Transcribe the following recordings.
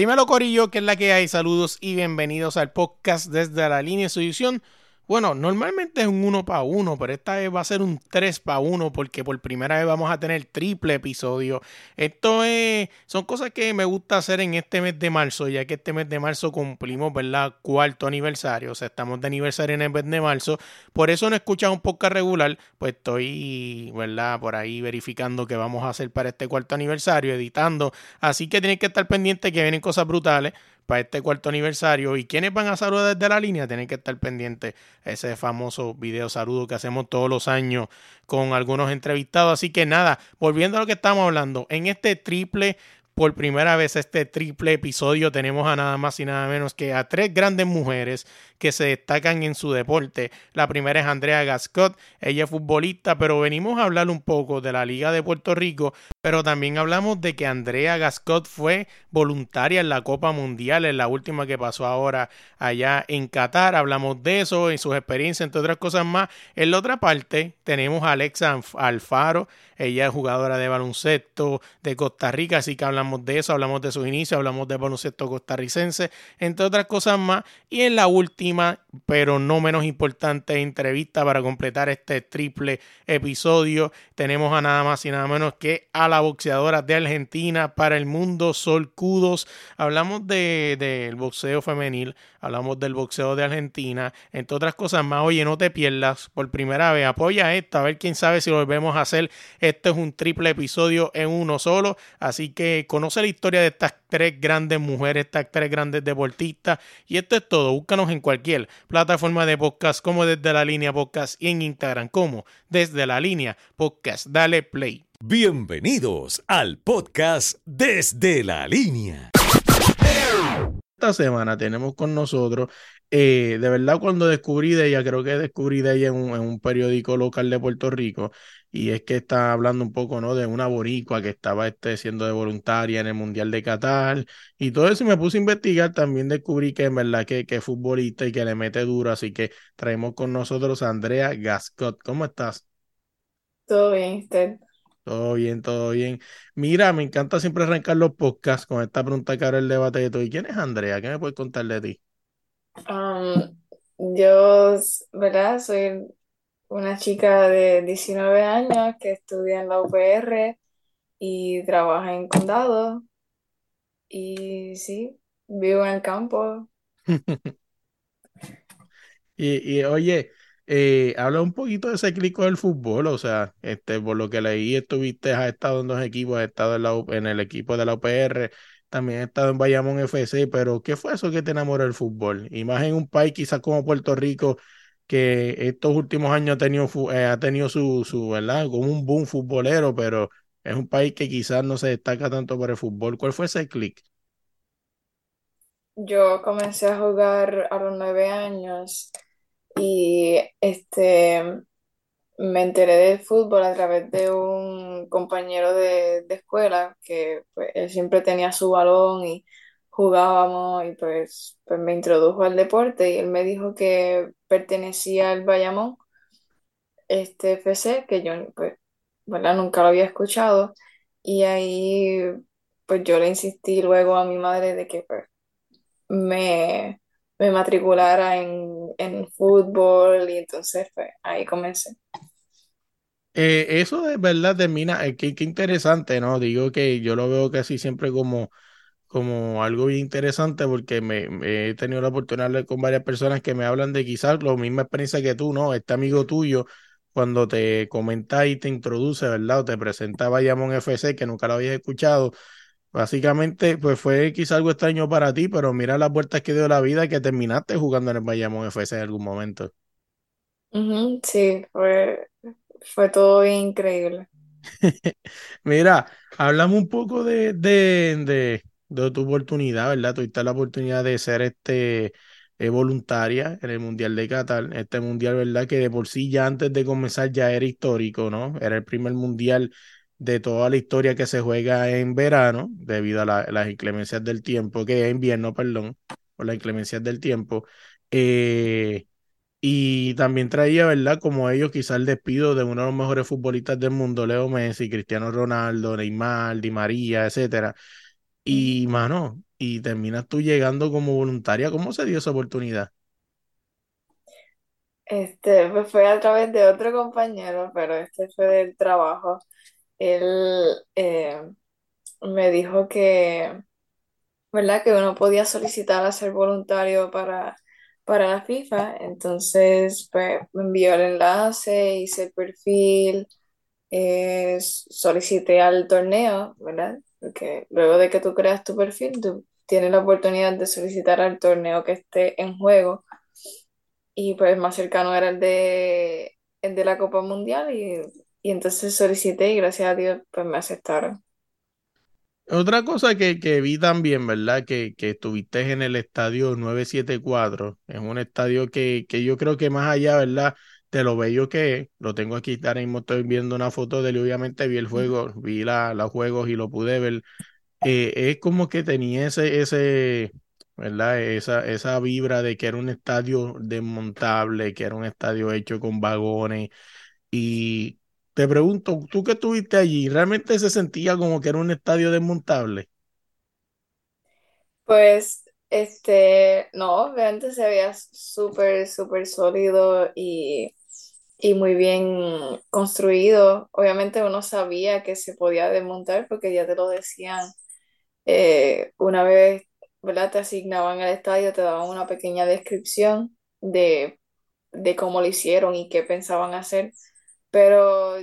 Dímelo, Corillo, que es la que hay. Saludos y bienvenidos al podcast desde la línea de su edición bueno, normalmente es un 1 para 1, pero esta vez va a ser un 3 para 1 porque por primera vez vamos a tener triple episodio. Esto es, son cosas que me gusta hacer en este mes de marzo, ya que este mes de marzo cumplimos, ¿verdad? Cuarto aniversario, o sea, estamos de aniversario en el mes de marzo. Por eso no escuchas un podcast regular, pues estoy, ¿verdad? Por ahí verificando qué vamos a hacer para este cuarto aniversario, editando. Así que tienes que estar pendiente que vienen cosas brutales para este cuarto aniversario. ¿Y quienes van a saludar desde la línea? Tienen que estar pendientes ese famoso video saludo que hacemos todos los años con algunos entrevistados. Así que nada, volviendo a lo que estamos hablando, en este triple por primera vez este triple episodio tenemos a nada más y nada menos que a tres grandes mujeres que se destacan en su deporte. La primera es Andrea Gascott, ella es futbolista, pero venimos a hablar un poco de la Liga de Puerto Rico, pero también hablamos de que Andrea Gascott fue voluntaria en la Copa Mundial, en la última que pasó ahora allá en Qatar. Hablamos de eso, y sus experiencias, entre otras cosas más. En la otra parte tenemos a Alexa Alfaro, ella es jugadora de baloncesto de Costa Rica, así que hablamos de eso, hablamos de sus inicios, hablamos de baloncesto costarricense, entre otras cosas más. Y en la última, pero no menos importante, entrevista para completar este triple episodio, tenemos a nada más y nada menos que a la boxeadora de Argentina para el mundo, Sol Cudos. Hablamos del de, boxeo femenil, hablamos del boxeo de Argentina, entre otras cosas más. Oye, no te pierdas por primera vez, apoya esto, a ver quién sabe si volvemos a hacer este es un triple episodio en uno solo, así que conoce la historia de estas tres grandes mujeres, estas tres grandes deportistas. Y esto es todo. Búscanos en cualquier plataforma de podcast, como desde la línea podcast y en Instagram, como desde la línea podcast. Dale play. Bienvenidos al podcast desde la línea. Esta semana tenemos con nosotros eh, de verdad cuando descubrí de ella, creo que descubrí de ella en un, en un, periódico local de Puerto Rico, y es que está hablando un poco, ¿no? De una boricua que estaba este, siendo de voluntaria en el Mundial de Qatar, y todo eso me puse a investigar, también descubrí que en verdad que, que es futbolista y que le mete duro, así que traemos con nosotros a Andrea Gascott. ¿Cómo estás? Todo bien, usted. Todo bien, todo bien. Mira, me encanta siempre arrancar los podcasts con esta pregunta que ahora el debate de todo. ¿Y quién es Andrea? ¿Qué me puedes contar de ti? Um, yo, ¿verdad? Soy una chica de 19 años que estudia en la UPR y trabaja en condado. Y sí, vivo en el campo. y, y, oye, eh, habla un poquito de ese clico del fútbol, o sea, este, por lo que leí, estuviste, has estado en dos equipos, has estado en, la, en el equipo de la UPR, también he estado en Bayamón FC, pero ¿qué fue eso que te enamoró del fútbol? Y más en un país quizás como Puerto Rico, que estos últimos años ha tenido, eh, ha tenido su, su, ¿verdad? Como un boom futbolero, pero es un país que quizás no se destaca tanto por el fútbol. ¿Cuál fue ese clic? Yo comencé a jugar a los nueve años y este me enteré del fútbol a través de un compañero de, escuela que pues, él siempre tenía su balón y jugábamos y pues, pues me introdujo al deporte y él me dijo que pertenecía al Bayamón este FC, que yo pues, nunca lo había escuchado. Y ahí pues yo le insistí luego a mi madre de que pues, me, me matriculara en, en fútbol y entonces pues, ahí comencé. Eh, eso de verdad termina, eh, qué, interesante, ¿no? Digo que yo lo veo casi siempre como, como algo bien interesante porque me, he tenido la oportunidad de hablar con varias personas que me hablan de quizás la misma experiencia que tú, ¿no? Este amigo tuyo, cuando te comenta y te introduce, ¿verdad? O te presenta Bayamón FC, que nunca lo habías escuchado. Básicamente, pues fue quizás algo extraño para ti, pero mira las vueltas que dio la vida que terminaste jugando en el Bayamón FC en algún momento. sí, fue, fue todo increíble. Mira, hablamos un poco de, de, de, tu oportunidad, ¿verdad? Tuviste la oportunidad de ser este eh, voluntaria en el Mundial de Qatar, este Mundial, ¿verdad? Que de por sí ya antes de comenzar ya era histórico, ¿no? Era el primer Mundial de toda la historia que se juega en verano, debido a las inclemencias del tiempo, que es invierno, perdón, por las inclemencias del tiempo. Eh, y también traía, ¿verdad? Como ellos, quizás el despido de uno de los mejores futbolistas del mundo, Leo Messi, Cristiano Ronaldo, Neymar, Di María, etcétera. Y, mano, y terminas tú llegando como voluntaria. ¿Cómo se dio esa oportunidad? Este, pues fue a través de otro compañero, pero este fue del trabajo. Él eh, me dijo que, ¿verdad? Que uno podía solicitar a ser voluntario para, para la FIFA. Entonces, pues me envió el enlace, hice el perfil, eh, solicité al torneo, ¿verdad? Porque luego de que tú creas tu perfil, tú tienes la oportunidad de solicitar al torneo que esté en juego. Y pues más cercano era el de, el de la Copa Mundial y, y entonces solicité y gracias a Dios pues me aceptaron. Otra cosa que, que vi también, ¿verdad? Que, que estuviste en el estadio 974, es un estadio que, que yo creo que más allá, ¿verdad? De lo bello que es, lo tengo aquí, ahora mismo estoy viendo una foto de él, obviamente vi el juego, vi la, los juegos y lo pude ver. Eh, es como que tenía ese, ese, ¿verdad? Esa, esa vibra de que era un estadio desmontable, que era un estadio hecho con vagones y te pregunto, tú que estuviste allí, ¿realmente se sentía como que era un estadio desmontable? Pues, este, no, obviamente se veía súper, súper sólido y, y muy bien construido. Obviamente uno sabía que se podía desmontar porque ya te lo decían eh, una vez, ¿verdad? Te asignaban el estadio, te daban una pequeña descripción de, de cómo lo hicieron y qué pensaban hacer. Pero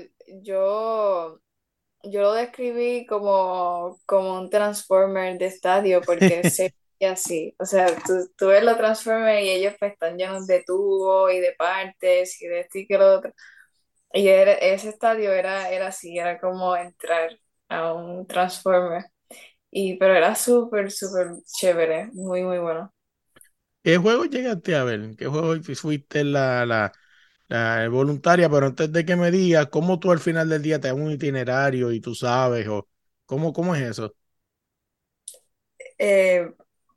yo, yo lo describí como, como un transformer de estadio porque se veía así. O sea, tú, tú ves los transformers y ellos pues, están llenos de tubos y de partes y de esto y que lo otro. Y era- ese estadio era, era así, era como entrar a un transformer. Y, pero era súper, súper chévere, muy, muy bueno. ¿Qué juego llegaste a ver? ¿Qué juego fuiste la, la, la voluntaria? Pero antes de que me digas, ¿cómo tú al final del día te das un itinerario y tú sabes? o ¿cómo, cómo es eso? Eh,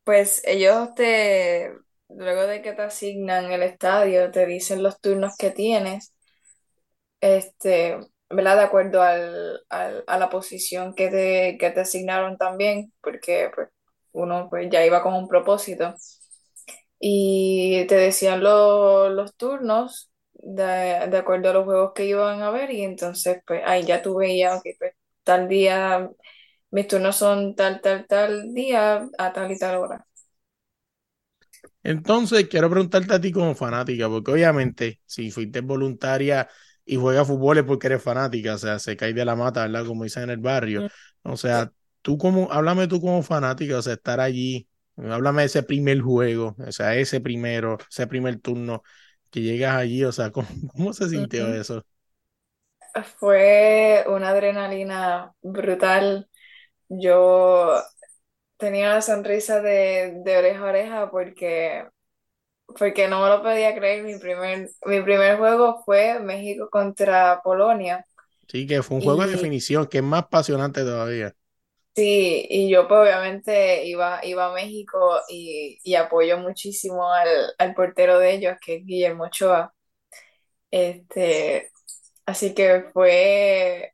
pues ellos te, luego de que te asignan el estadio, te dicen los turnos que tienes, este, ¿verdad? De acuerdo al, al- a la posición que te, que te asignaron también, porque pues, uno pues, ya iba con un propósito. Y te decían lo- los turnos de, de acuerdo a los juegos que iban a ver, y entonces pues ahí ya tú veías, ok, pues tal día, mis turnos son tal, tal, tal día, a tal y tal hora. Entonces, quiero preguntarte a ti como fanática, porque obviamente, si fuiste voluntaria y juegas fútbol es porque eres fanática, o sea, se cae de la mata, ¿verdad? Como dicen en el barrio. O sea, tú como, háblame tú como fanática, o sea, estar allí, háblame de ese primer juego, o sea, ese primero, ese primer turno que llegas allí, o sea, ¿cómo, cómo se sintió eso? Fue una adrenalina brutal. Yo tenía una sonrisa de, de oreja a oreja porque, porque no me lo podía creer. Mi primer, mi primer juego fue México contra Polonia. Sí, que fue un juego de definición, que es más apasionante todavía. Sí, y yo pues obviamente iba, iba a México y, y apoyo muchísimo al, al portero de ellos, que es Guillermo Ochoa. Este, así que fue,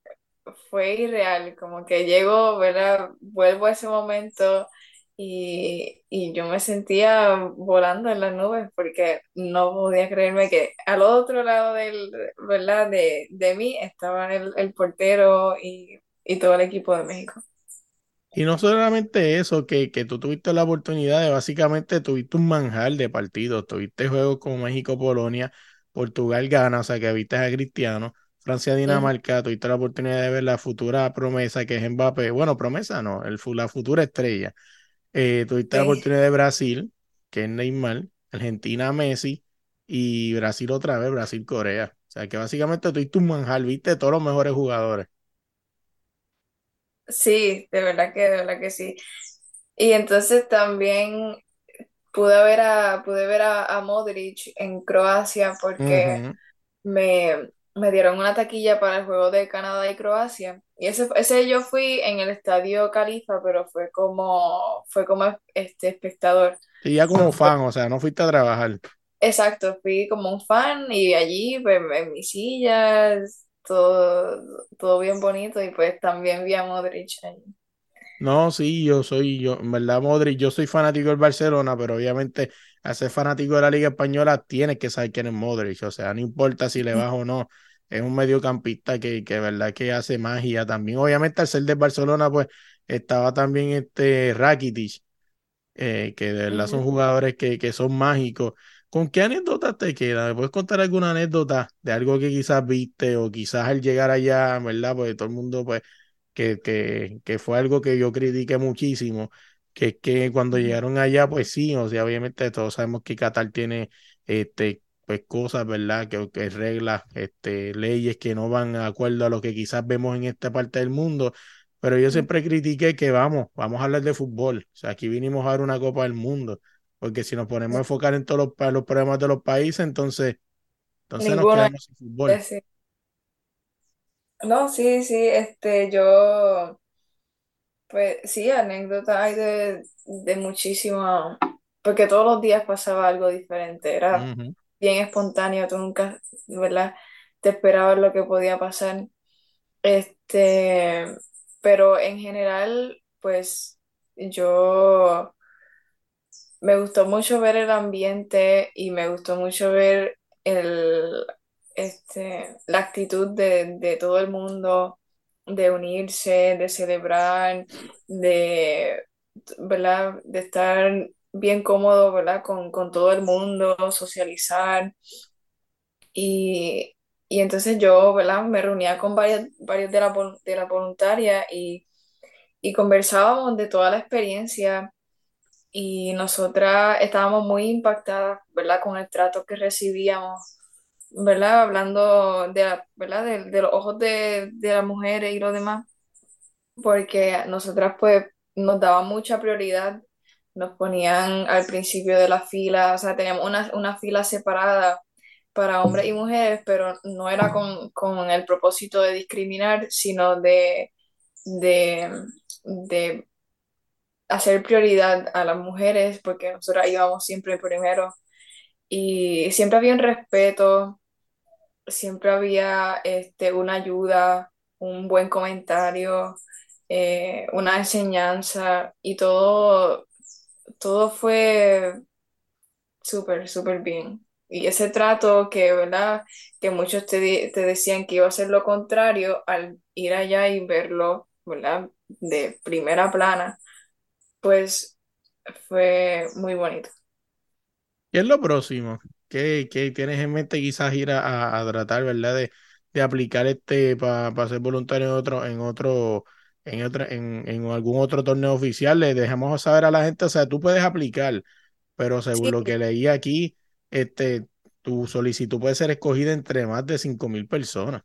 fue irreal, como que llego, ¿verdad? Vuelvo a ese momento y, y yo me sentía volando en las nubes porque no podía creerme que al otro lado del, ¿verdad? De, de mí estaba el, el portero y, y todo el equipo de México. Y no solamente eso, que, que tú tuviste la oportunidad de básicamente tuviste un manjar de partidos, tuviste juegos como México-Polonia, Portugal-Ghana, o sea que viste a Cristiano, Francia-Dinamarca, tuviste la oportunidad de ver la futura promesa que es Mbappé, bueno, promesa no, el, la futura estrella, Eh, tuviste la oportunidad de Brasil, que es Neymar, Argentina-Messi y Brasil otra vez, Brasil-Corea, o sea que básicamente tuviste un manjar, viste todos los mejores jugadores. Sí, de verdad que, de verdad que sí. Y entonces también pude ver a, pude ver a, a Modric en Croacia porque me, me dieron una taquilla para el juego de Canadá y Croacia. Y ese, ese yo fui en el Estadio Califa, pero fue como, fue como este espectador. Sí, ya como fan, o sea, no fuiste a trabajar. exacto, fui como un fan y allí pues, en mis sillas, todo, todo bien bonito y pues también vi a Modric ahí. No, sí, yo soy, yo, en verdad, Modric, yo soy fanático del Barcelona, pero obviamente al ser fanático de la Liga Española tienes que saber quién es Modric, o sea, no importa si le vas o no, es un mediocampista que, que verdad que hace magia también. Obviamente al ser del Barcelona, pues estaba también este Rakitic, eh, que de verdad son jugadores que, que son mágicos. ¿Con qué anécdota te queda? ¿Me puedes contar alguna anécdota de algo que quizás viste o quizás al llegar allá, ¿verdad? Pues todo el mundo, pues que, que, que fue algo que yo critiqué muchísimo, que es que cuando llegaron allá, pues sí, o sea, obviamente todos sabemos que Qatar tiene este, pues cosas, ¿verdad? Que, que reglas, este, leyes que no van de acuerdo a lo que quizás vemos en esta parte del mundo, pero yo siempre critiqué que vamos, vamos a hablar de fútbol, o sea, aquí vinimos a ver una Copa del Mundo, porque si nos ponemos a enfocar en todos los, los problemas de los países, entonces, entonces nos quedamos sin fútbol. Sí. No, sí, sí, este, yo, pues sí, anécdotas hay de, de muchísimo, porque todos los días pasaba algo diferente, era Ujú. bien espontáneo, tú nunca, ¿verdad? Te esperabas lo que podía pasar. Este, pero en general, pues yo me gustó mucho ver el ambiente y me gustó mucho ver el, este, la actitud de, de todo el mundo, de unirse, de celebrar, de, ¿verdad? De estar bien cómodo, ¿verdad? Con, con todo el mundo, socializar. Y, y entonces yo. Me reunía con varias, varios de la, de la voluntaria y, y conversábamos de toda la experiencia y nosotras estábamos muy impactadas, ¿verdad? Con el trato que recibíamos, ¿verdad? Hablando de, ¿verdad? De, de los ojos de, de las mujeres y lo demás, porque nosotras pues nos daban mucha prioridad, nos ponían al principio de la fila, o sea, teníamos una, una fila separada para hombres y mujeres, pero no era con, con el propósito de discriminar, sino de, de, de hacer prioridad a las mujeres, porque nosotros íbamos siempre primero y siempre había un respeto, siempre había este, una ayuda, un buen comentario, eh, una enseñanza y todo, todo fue súper, súper bien. Y ese trato que, ¿verdad? Que muchos te, te decían que iba a ser lo contrario al ir allá y verlo, ¿verdad? De primera plana, pues fue muy bonito. ¿Qué es lo próximo? ¿Qué, qué tienes en mente quizás ir a, a- tratar, ¿verdad? De, de aplicar este para ser voluntario en otro, en otro, en otra, en, en algún otro torneo oficial. Le dejamos saber a la gente, o sea, tú puedes aplicar, pero según Sí, lo que leí aquí, este, tu solicitud puede ser escogida entre más de cinco mil personas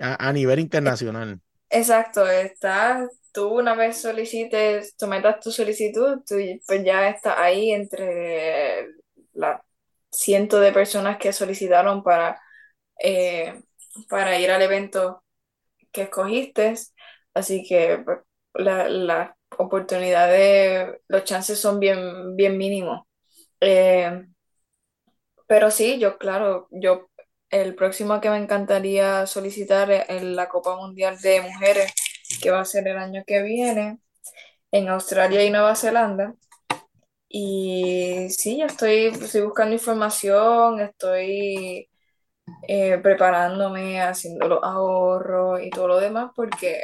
a, a nivel internacional. Exacto, está, tú una vez solicites, sometas tu solicitud, tú pues ya está ahí entre la ciento de personas que solicitaron para, eh, para ir al evento que escogiste, así que pues, la, la oportunidad de, los chances son bien, bien mínimos. Eh, pero sí, yo, claro, yo, el próximo que me encantaría solicitar es la Copa Mundial de Mujeres, que va a ser el año que viene, en Australia y Nueva Zelanda. Y sí, estoy, estoy buscando información, estoy eh, preparándome, haciendo los ahorros y todo lo demás, porque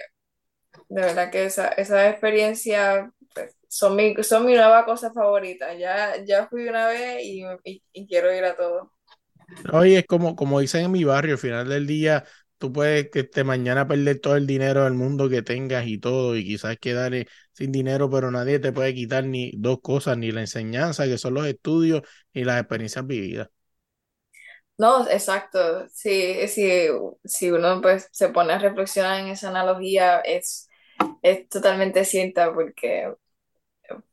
de verdad que esa, esa experiencia pues, son mi, son mi nueva cosa favorita. Ya, ya fui una vez y, y- y quiero ir a todo. Oye, es como, como dicen en mi barrio, al final del día, tú puedes que este, mañana perder todo el dinero del mundo que tengas y todo, y quizás quedar sin dinero, pero nadie te puede quitar ni dos cosas, ni la enseñanza, que son los estudios, ni las experiencias vividas. No, exacto. Sí, sí, si uno pues se pone a reflexionar en esa analogía, es, es totalmente cierta porque,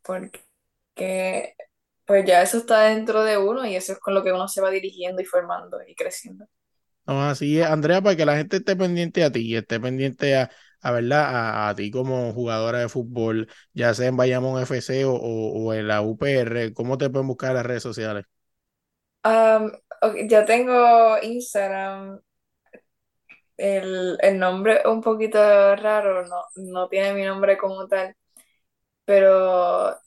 porque pues ya eso está dentro de uno y eso es con lo que uno se va dirigiendo y formando y creciendo. No, así es, Andrea, para que la gente esté pendiente a ti, y esté pendiente a, a verdad, a, a ti como jugadora de fútbol, ya sea en Bayamón FC o, o, o en la UPR, ¿cómo te pueden buscar en las redes sociales? Ok, ya tengo Instagram. El, el nombre es un poquito raro, no, no tiene mi nombre como tal, pero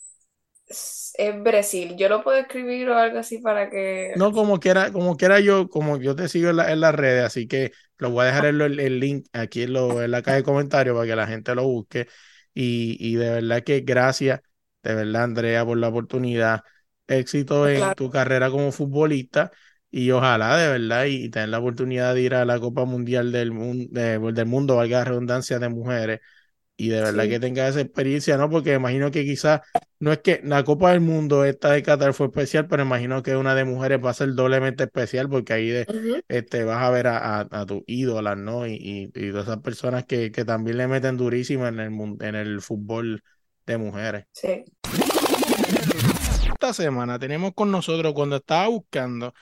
es Brasil. Yo lo puedo escribir o algo así para que... No, como quiera, como quiera yo, como yo te sigo en, la, en las redes, así que lo voy a dejar el, el link aquí en, lo, en la caja de comentarios para que la gente lo busque. Y, y de verdad que gracias, de verdad, Andrea, por la oportunidad. Éxito en Claro. tu carrera como futbolista y ojalá de verdad y, y tener la oportunidad de ir a la Copa Mundial del, mun- de- del Mundo, valga la redundancia, de mujeres y de verdad que tenga esa experiencia, ¿no? Porque imagino que quizás no es que la Copa del Mundo esta de Qatar fue especial, pero imagino que una de mujeres va a ser doblemente especial porque ahí de, este, vas a ver a, a, a tus ídolas, ¿no? Y, y, y todas esas personas que, que también le meten durísimo en el, en el fútbol de mujeres. Sí. Esta semana tenemos con nosotros, cuando estaba buscando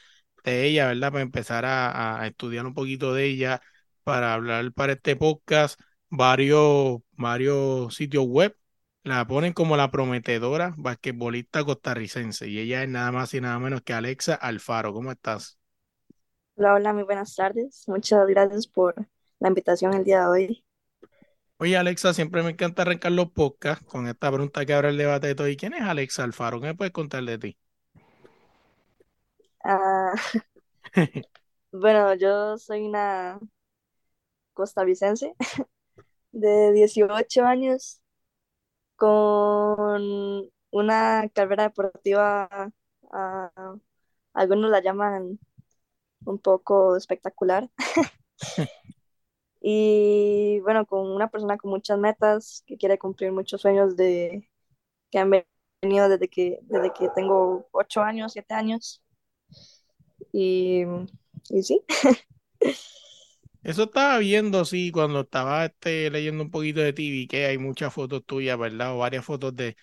de ella, ¿verdad? Para empezar a, a estudiar un poquito de ella, para hablar para este podcast, varios, varios sitios web la ponen como la prometedora basquetbolista costarricense y ella es nada más y nada menos que Alexa Alfaro. ¿Cómo estás? Hola, hola, muy buenas tardes. Muchas gracias por la invitación el día de hoy. Oye, Alexa, siempre me encanta arrancar los podcasts con esta pregunta que abre el debate de todo. ¿Y quién es Alexa Alfaro? ¿Qué me puedes contar de ti? Ah, bueno, yo soy una costarricense de 18 años con una carrera deportiva, ah, algunos la llaman un poco espectacular. Y bueno, con una persona con muchas metas, que quiere cumplir muchos sueños de, que han venido desde que, desde que tengo 8 años, 7 años. Y, y sí, Eso estaba viendo, sí, cuando estaba este, leyendo un poquito de ti, vi que hay muchas fotos tuyas, ¿verdad? O varias fotos de,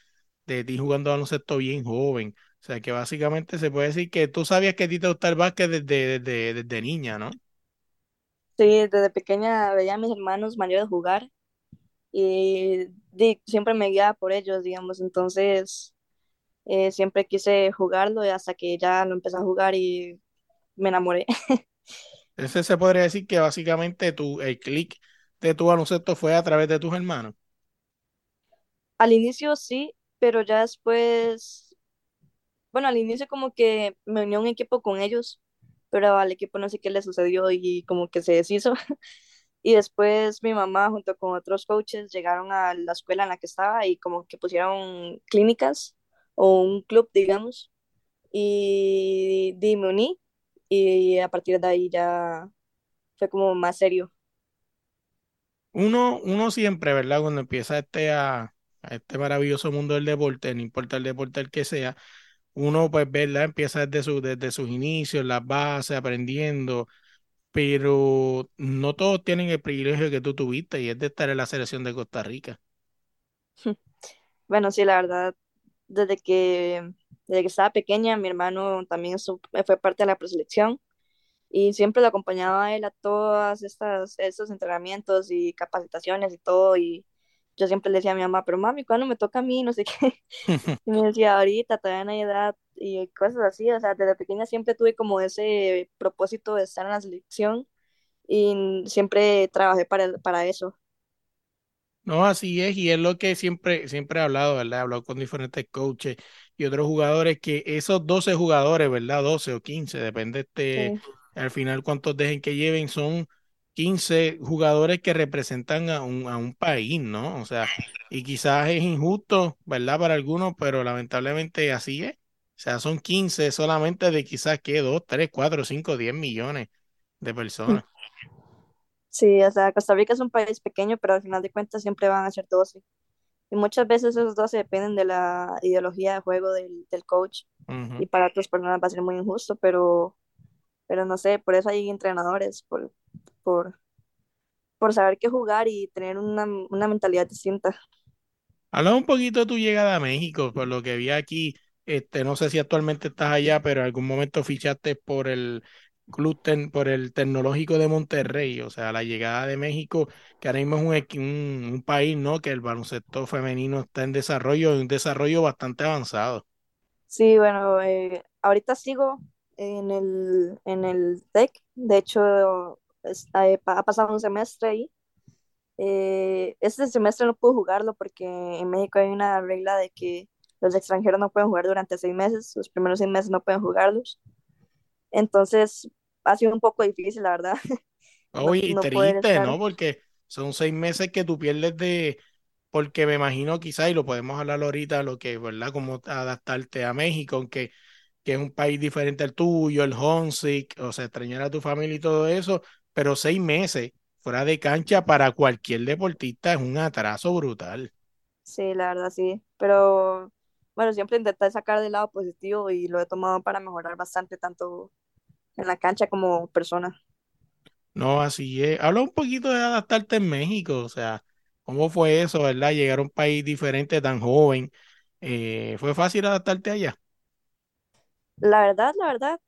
de ti jugando baloncesto bien joven. O sea, que básicamente se puede decir que tú sabías que a ti te gusta el básquet desde, desde, desde niña, ¿no? sí, desde pequeña veía a mis hermanos mayores jugar y siempre me guiaba por ellos, digamos. Entonces, eh, siempre quise jugarlo y hasta que ya lo empecé a jugar y me enamoré. Ese se podría decir que básicamente tu, el click de tu baloncesto fue a través de tus hermanos. Al inicio sí, pero ya después, bueno, al inicio como que me uní a un equipo con ellos, pero al equipo no sé qué le sucedió y como que se deshizo. Y después mi mamá junto con otros coaches llegaron a la escuela en la que estaba y como que pusieron clínicas o un club, digamos, y, di- me uní y a partir de ahí ya fue como más serio. Uno, uno siempre, ¿verdad? Cuando empieza este a, a este maravilloso mundo del deporte, no importa el deporte el que sea, uno pues, ¿verdad? Empieza desde su, desde sus inicios, las bases, aprendiendo, pero no todos tienen el privilegio que tú tuviste y es de estar en la selección de Costa Rica. Bueno, sí, la verdad, desde que, desde que estaba pequeña, mi hermano también estu- fue parte de la preselección y siempre lo acompañaba a él a todas estas, estos entrenamientos y capacitaciones y todo y yo siempre le decía a mi mamá, pero mami, ¿cuándo me toca a mí? No sé qué. Y me decía, ahorita, todavía no hay edad y cosas así, o sea, desde pequeña siempre tuve como ese propósito de estar en la selección y siempre trabajé para, para eso. No, así es, y es lo que siempre, siempre he hablado, ¿verdad? He hablado con diferentes coaches y otros jugadores, que esos 12 jugadores, ¿verdad? 12 o 15, depende este, Sí, al final cuántos dejen que lleven, son 15 jugadores que representan a un, a un país, ¿no? O sea, y quizás es injusto, ¿verdad? Para algunos, pero lamentablemente así es. O sea, son 15 solamente de quizás, ¿qué? 2, 3, 4, 5, 10 millones de personas. sí, o sea, Costa Rica es un país pequeño, pero al final de cuentas siempre van a ser 12. Y muchas veces esos 12 dependen de la ideología de juego del, del coach Ujú. y para otras personas va a ser muy injusto, pero, pero no sé, por eso hay entrenadores, por, por, por saber qué jugar y tener una, una mentalidad distinta. Habla un poquito de tu llegada a México, por lo que vi aquí, este, no sé si actualmente estás allá, pero en algún momento fichaste por el club, Tec- por el Tecnológico de Monterrey, o sea, la llegada de México, que ahora mismo es un, un, un país, ¿no? Que el baloncesto femenino está en desarrollo, un desarrollo bastante avanzado. Sí, bueno, eh, ahorita sigo en el, en el TEC, de hecho eh, ha pasado un semestre ahí Eh, este semestre no pude jugarlo porque en México hay una regla de que los extranjeros no pueden jugar durante seis meses, los primeros seis meses no pueden jugarlos. Entonces ha sido un poco difícil, la verdad. no, Oye, no poder triste, estar. ¿no? Porque son seis meses que tú pierdes de, porque me imagino quizás, y lo podemos hablar ahorita, lo que, ¿verdad? Cómo adaptarte a México, aunque que es un país diferente al tuyo, el homesick, o sea, extrañar a tu familia y todo eso, pero seis meses fuera de cancha para cualquier deportista es un atraso brutal. Sí, la verdad sí. Pero bueno, siempre intenté sacar del lado positivo y lo he tomado para mejorar bastante, tanto en la cancha como persona. No, así es. Habla un poquito de adaptarte en México, o sea, ¿cómo fue eso, verdad? Llegar a un país diferente tan joven. Eh, ¿fue fácil adaptarte allá? La verdad, la verdad,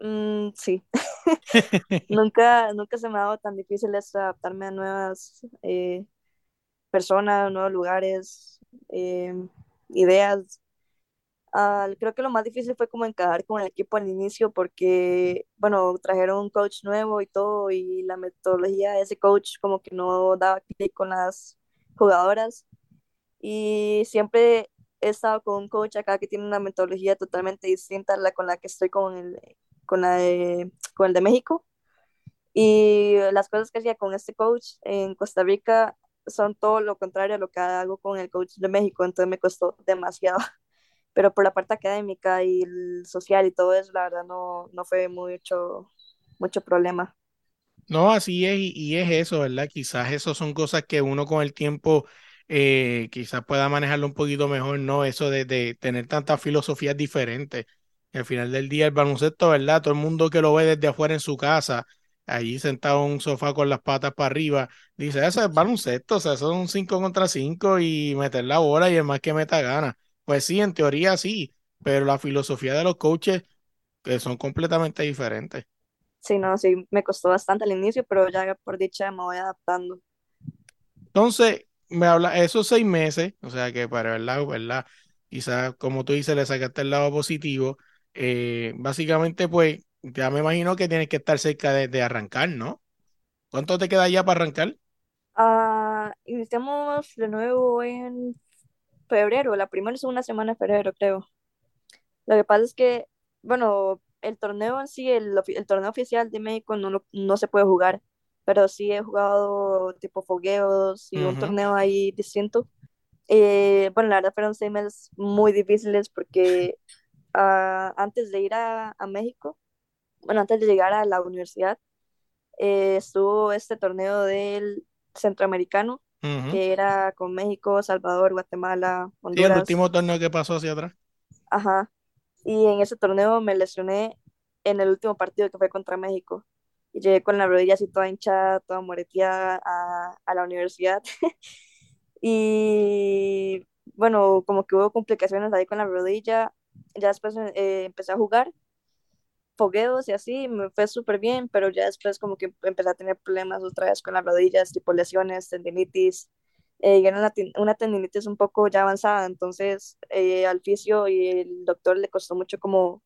mm, sí. Nunca, nunca se me ha dado tan difícil adaptarme a nuevas eh, personas, nuevos lugares, eh, ideas. Ah, creo que lo más difícil fue como encajar con el equipo al inicio porque, bueno, trajeron un coach nuevo y todo y la metodología de ese coach como que no daba clic con las jugadoras y siempre he estado con un coach acá que tiene una metodología totalmente distinta a la con la que estoy con el, con la de- con el de México y las cosas que hacía con este coach en Costa Rica son todo lo contrario a lo que hago con el coach de México, entonces me costó demasiado. Pero por la parte académica y el social y todo eso, la verdad no, no fue mucho, mucho problema. No, así es, y, es eso, ¿verdad? Quizás eso son cosas que uno con el tiempo eh, quizás pueda manejarlo un poquito mejor, ¿no? Eso de, de tener tantas filosofías diferentes. Al final del día, el baloncesto, ¿verdad? Todo el mundo que lo ve desde afuera en su casa, allí sentado en un sofá con las patas para arriba, dice, eso es baloncesto, o sea, son cinco contra cinco y meter la bola y el más que meta gana. Pues sí, en teoría sí, pero la filosofía de los coaches que son completamente diferentes. Sí, no, sí, me costó bastante al inicio, pero ya por dicha me voy adaptando. Entonces, me habla esos seis meses, o sea que para verdad, verdad, quizás como tú dices, le sacaste el lado positivo. eh, básicamente, pues, ya me imagino que tienes que estar cerca de, de arrancar, ¿no? ¿Cuánto te queda ya para arrancar? Ah, iniciamos de nuevo en febrero, la primera o segunda semana de febrero, creo. Lo que pasa es que, bueno, el torneo en sí, el, el torneo oficial de México no, lo- no se puede jugar, pero sí he jugado tipo fogueos y un Ujú, torneo ahí distinto. Eh, bueno, la verdad fueron seis meses muy difíciles porque ah, antes de ir a, a México, bueno, antes de llegar a la universidad, eh, estuvo este torneo del centroamericano, que era con México, Salvador, Guatemala, Sí, el Honduras. último torneo que pasó hacia atrás. Ajá. Y en ese torneo me lesioné en el último partido que fue contra México. Y llegué con la rodilla así toda hinchada, toda moreteada a, a la universidad. Y bueno, como que hubo complicaciones ahí con la rodilla. Ya después eh, empecé a jugar fogueos y así, me fue súper bien, pero ya después como que empecé a tener problemas otra vez con las rodillas, tipo lesiones, tendinitis. Eh, y era una, una tendinitis un poco ya avanzada, entonces eh, al fisio y el doctor le costó mucho como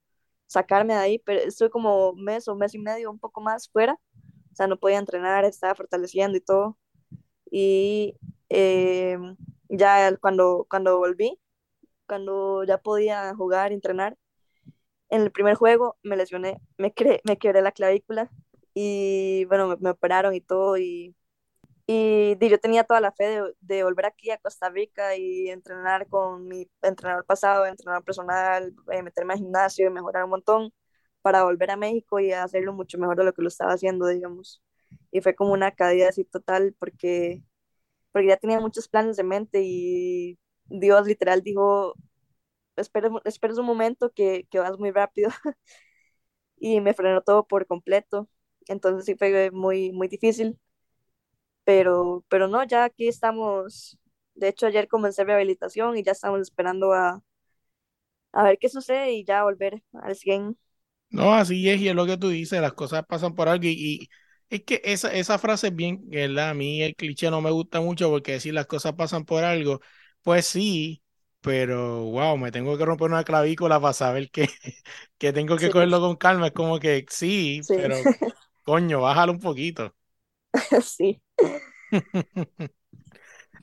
sacarme de ahí, pero estuve como mes o mes y medio, un poco más fuera, o sea, no podía entrenar, estaba fortaleciendo y todo, y eh, ya cuando, cuando volví, cuando ya podía jugar, entrenar, en el primer juego me lesioné, me, cre- me quebré la clavícula y bueno, me, me operaron y todo y, y di, yo tenía toda la fe de, de volver aquí a Costa Rica y entrenar con mi entrenador pasado, entrenador personal, eh, meterme al gimnasio y mejorar un montón para volver a México y hacerlo mucho mejor de lo que lo estaba haciendo, digamos. Y fue como una caída así total porque, porque ya tenía muchos planes de mente y Dios literal dijo, espera, espera un momento que, que vas muy rápido y me frenó todo por completo. Entonces sí fue muy, muy difícil, pero, pero no, ya aquí estamos. De hecho, ayer comencé rehabilitación y ya estamos esperando a, a ver qué sucede y ya volver al 100. No, así es, y es lo que tú dices, las cosas pasan por algo, y, y es que esa, esa frase es bien, ¿verdad? A mí el cliché no me gusta mucho porque decir las cosas pasan por algo, pues sí, pero wow, me tengo que romper una clavícula para saber que, que tengo que Sí, cogerlo con calma, es como que sí, sí, pero coño, bájalo un poquito. sí.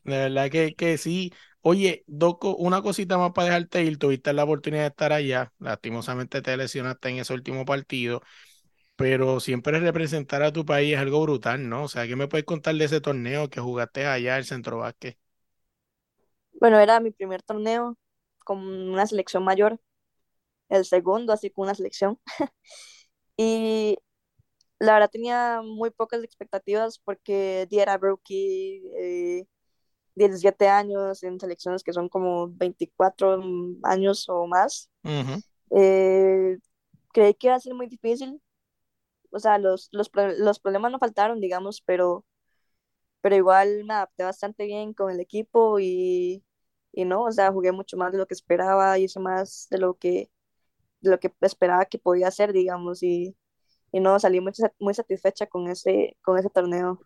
De verdad que, que sí. Oye, Doco, una cosita más para dejarte ir. Tuviste la oportunidad de estar allá. Lastimosamente te lesionaste en ese último partido. Pero siempre representar a tu país es algo brutal, ¿no? O sea, ¿qué me puedes contar de ese torneo que jugaste allá, el Centro Vázquez? Bueno, era mi primer torneo con una selección mayor, el segundo, así con una selección. Y la verdad tenía muy pocas expectativas porque era rookie, eh, 17 años en selecciones que son como 24 años o más. Eh, creí que iba a ser muy difícil. O sea, los, los, los problemas no faltaron, digamos, pero, pero igual me adapté bastante bien con el equipo y, y no, o sea, jugué mucho más de lo que esperaba, hice más de lo que, de lo que esperaba que podía hacer, digamos, y, y no, salí muy, muy satisfecha con ese, con ese torneo.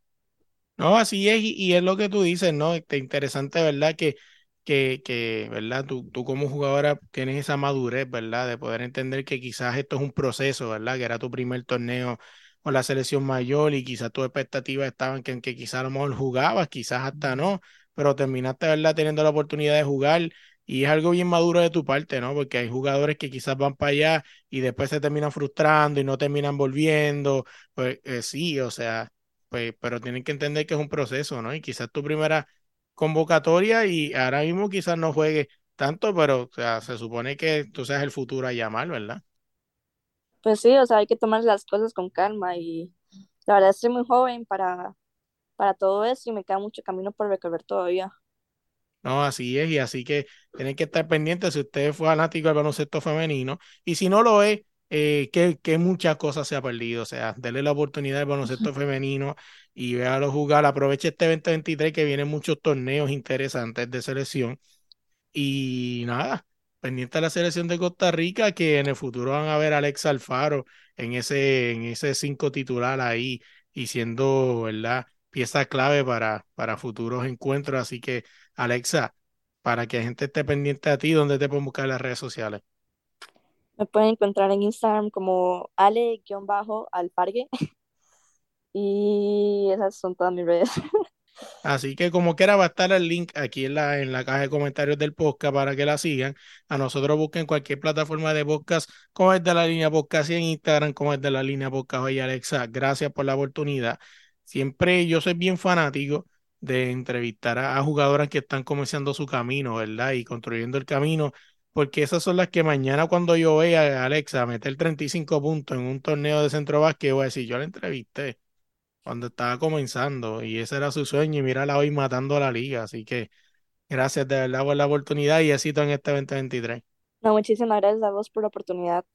No, así es, y, y es lo que tú dices, ¿no? Este, interesante, ¿verdad? Que, que, que, ¿verdad? Tú, tú como jugadora tienes esa madurez, ¿verdad? De poder entender que quizás esto es un proceso, ¿verdad? Que era tu primer torneo con la selección mayor y quizás tus expectativas estaban que, que quizás a lo mejor jugabas, quizás hasta no, pero terminaste, ¿verdad? Teniendo la oportunidad de jugar y es algo bien maduro de tu parte, ¿no? Porque hay jugadores que quizás van para allá y después se terminan frustrando y no terminan volviendo, pues eh, sí, o sea pues, pero tienen que entender que es un proceso, ¿no? Y quizás tu primera convocatoria y ahora mismo quizás no juegues tanto, pero o sea, se supone que tú seas el futuro a llamar, ¿verdad? Pues sí, o sea, hay que tomar las cosas con calma y la verdad estoy muy joven para, para todo eso y me queda mucho camino por recorrer todavía. No, así es, y así que tienen que estar pendientes si usted fue fanático del baloncesto femenino, y si no lo es, eh, que, que muchas cosas se ha perdido, o sea, denle la oportunidad al baloncesto femenino y véalo jugar, aproveche este 2023 que vienen muchos torneos interesantes de selección Y nada, pendiente a la selección de Costa Rica, que en el futuro van a ver a Alex Alfaro en ese, en ese cinco titular ahí y siendo, ¿verdad? Pieza clave para, para futuros encuentros. Así que, Alexa, para que la gente esté pendiente a ti, ¿dónde te pueden buscar en las redes sociales? Me pueden encontrar en Instagram como ale-alfargue y esas son todas mis redes. Así que como quiera va a estar el link aquí en la, en la caja de comentarios del podcast para que la sigan. A nosotros busquen cualquier plataforma de podcast como es de la línea podcast y en Instagram como es de la línea podcast. Oye Alexa, gracias por la oportunidad. Siempre yo soy bien fanático de entrevistar a, a jugadoras que están comenzando su camino, ¿verdad? Y construyendo el camino, porque esas son las que mañana cuando yo vea a Alexa meter 35 puntos en un torneo de centro básquet, voy a decir, yo la entrevisté cuando estaba comenzando y ese era su sueño y mírala hoy matando a la liga. Así que gracias de verdad por la oportunidad y éxito en este 2023. No, muchísimas gracias a vos por la oportunidad.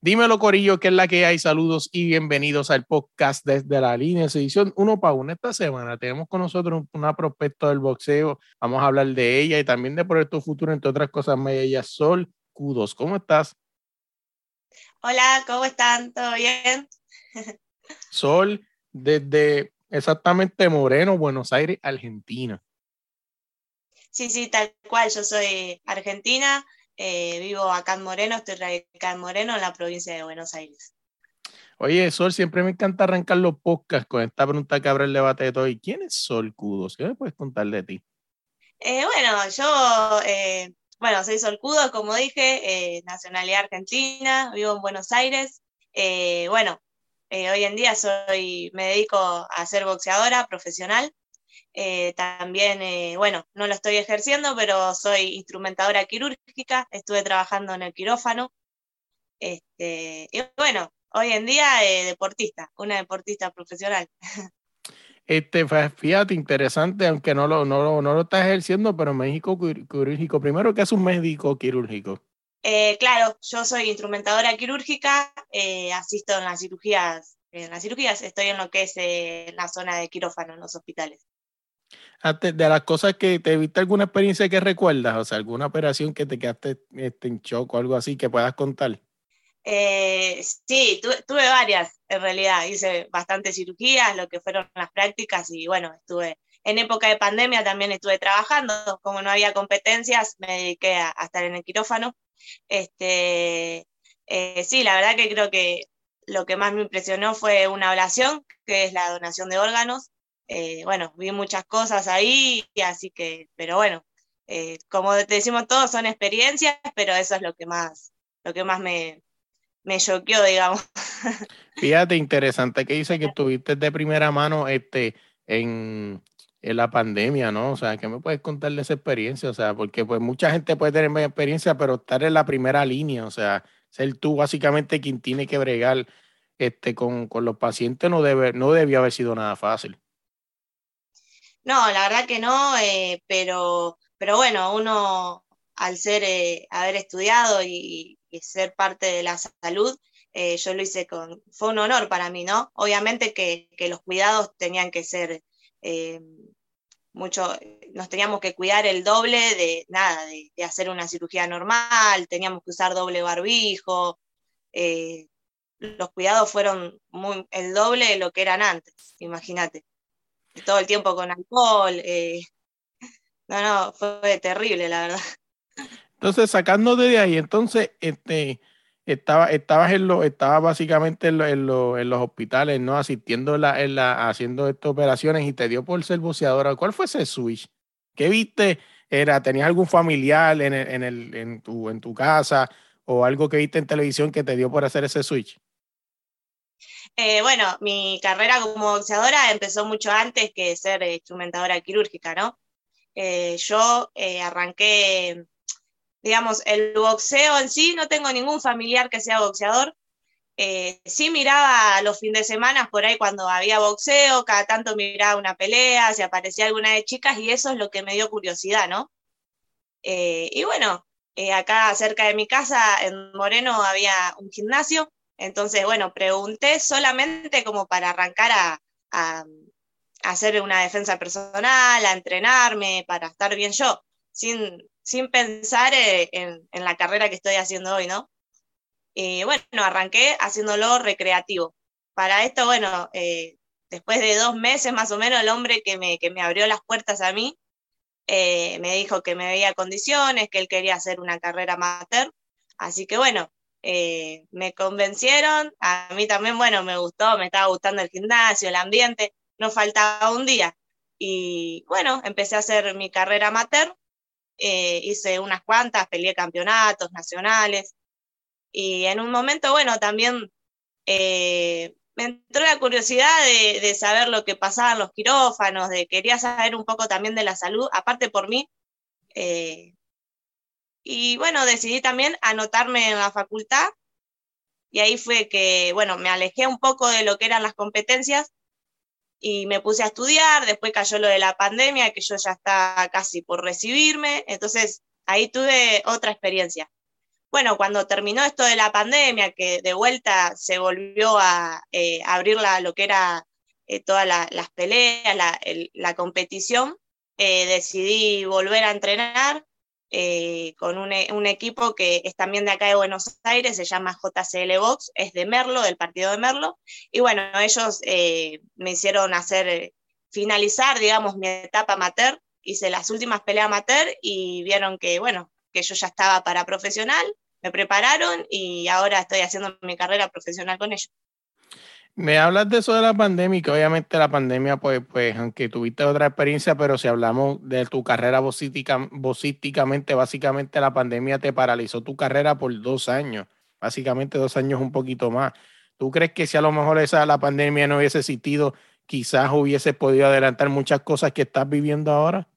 Dímelo, Corillo, que es la que hay. Saludos y bienvenidos al podcast desde la línea de edición uno para uno. Esta semana tenemos con nosotros una prospecto del boxeo. Vamos a hablar de ella y también de Proyecto Futuro, entre otras cosas más. Ella, Sol Kudos. ¿Cómo estás? Hola, ¿cómo están? ¿Todo bien? Sol, desde exactamente Moreno, Buenos Aires, Argentina. Sí, sí, tal cual. Yo soy argentina, eh, vivo acá en Moreno, estoy radicada en Moreno, en la provincia de Buenos Aires. Oye, Sol, siempre me encanta arrancar los podcasts con esta pregunta que abre el debate de todo. ¿Y quién es Sol Kudos? ¿Qué me puedes contar de ti? Eh, bueno, yo, eh, bueno, soy Solcudo, como dije, nacionalidad argentina, vivo en Buenos Aires. Bueno, eh, hoy en día soy, me dedico a ser boxeadora profesional. Eh, también, eh, bueno, no lo estoy ejerciendo, pero soy instrumentadora quirúrgica, estuve trabajando en el quirófano. Este, y bueno, hoy en día deportista, una deportista profesional. Este, fíjate, interesante, aunque no lo, no lo, no lo estás ejerciendo, pero médico quir- quirúrgico. Primero, ¿qué es un médico quirúrgico? Eh, claro, yo soy instrumentadora quirúrgica, eh, asisto en las cirugías, en las cirugías estoy en lo que es eh, la zona de quirófano en los hospitales. Antes de las cosas que te viste alguna experiencia que recuerdas, o sea, alguna operación que te quedaste este, en shock o algo así que puedas contar. Eh, sí, tuve, tuve varias en realidad, hice bastantes cirugías, lo que fueron las prácticas y bueno, estuve en época de pandemia también estuve trabajando, como no había competencias, me dediqué a, a estar en el quirófano. Este, eh, sí, la verdad que creo que lo que más me impresionó fue una ablación, que es la donación de órganos. eh, bueno, vi muchas cosas ahí, así que, pero bueno, eh, como te decimos todos, son experiencias, pero eso es lo que más, lo que más me, me choqueó, digamos. Fíjate, interesante que dice que estuviste de primera mano este, en la pandemia, ¿no? O sea, ¿qué me puedes contar de esa experiencia? O sea, porque pues mucha gente puede tener experiencia, pero estar en la primera línea, o sea, ser tú básicamente quien tiene que bregar este, con, con los pacientes no, debe, no debió haber sido nada fácil. No, la verdad que no, eh, pero, pero bueno, uno al ser, eh, haber estudiado y, ser parte de la salud, eh, yo lo hice con, fue un honor para mí, ¿no? Obviamente que, que los cuidados tenían que ser mucho, nos teníamos que cuidar el doble de nada, de, hacer una cirugía normal, teníamos que usar doble barbijo, eh, los cuidados fueron muy, el doble de lo que eran antes, imagínate. Todo el tiempo con alcohol. Eh, no, no, fue terrible, la verdad. Entonces, sacando de ahí, entonces, este, estaba, estabas en lo, estaba básicamente en, lo, en, lo, en, los hospitales, ¿no? Asistiendo la, en la, haciendo estas operaciones y te dio por ser boceadora. ¿Cuál fue ese switch? ¿Qué viste? Era, ¿Tenías algún familiar en, el, en, el, en, tu, en tu casa o algo que viste en televisión que te dio por hacer ese switch? Eh, bueno, mi carrera como boxeadora empezó mucho antes que ser instrumentadora quirúrgica, ¿no? Eh, yo eh, arranqué, digamos, el boxeo en sí, no tengo ningún familiar que sea boxeador. Eh, sí miraba los fines de semana por ahí cuando había boxeo, cada tanto miraba una pelea, si aparecía alguna de chicas y eso es lo que me dio curiosidad, ¿no? Eh, y bueno, acá cerca de mi casa, en Moreno, había un gimnasio entonces, bueno, pregunté solamente como para arrancar a, a, hacer una defensa personal, a entrenarme, para estar bien yo, sin, sin pensar en, en, la carrera que estoy haciendo hoy, ¿no? Y bueno, arranqué haciéndolo recreativo. Para esto, bueno, eh, después de dos meses más o menos, el hombre que me, que me abrió las puertas a mí eh, me dijo que me veía condiciones, que él quería hacer una carrera amateur. Así que bueno, eh, me convencieron, a mí también, bueno, me gustó, me estaba gustando el gimnasio, el ambiente, no faltaba un día. Y bueno, empecé a hacer mi carrera amateur, eh, hice unas cuantas, peleé campeonatos nacionales. Y en un momento, bueno, también eh, me entró la curiosidad de, saber lo que pasaba en los quirófanos, de quería saber un poco también de la salud, aparte por mí, eh, y bueno, decidí también anotarme en la facultad y ahí fue que, bueno, me alejé un poco de lo que eran las competencias y me puse a estudiar, después cayó lo de la pandemia, que yo ya estaba casi por recibirme, entonces ahí tuve otra experiencia. Bueno, cuando terminó esto de la pandemia, que de vuelta se volvió a eh, abrir la, lo que era eh, todas la, las peleas, la, la competición, eh, decidí volver a entrenar eh, con un, un, equipo que es también de acá de Buenos Aires, se llama JCL Box, es de Merlo, del partido de Merlo, y bueno, ellos eh, me hicieron hacer, eh, finalizar, digamos, mi etapa amateur, hice las últimas peleas amateur y vieron que, bueno, que yo ya estaba para profesional, me prepararon y ahora estoy haciendo mi carrera profesional con ellos. Me hablas de eso de la pandemia que obviamente la pandemia, pues, pues, aunque tuviste otra experiencia, pero si hablamos de tu carrera vocítica, vocísticamente, básicamente la pandemia te paralizó tu carrera por dos años, básicamente dos años un poquito más. ¿Tú crees que si a lo mejor esa la pandemia no hubiese existido, quizás hubiese podido adelantar muchas cosas que estás viviendo ahora?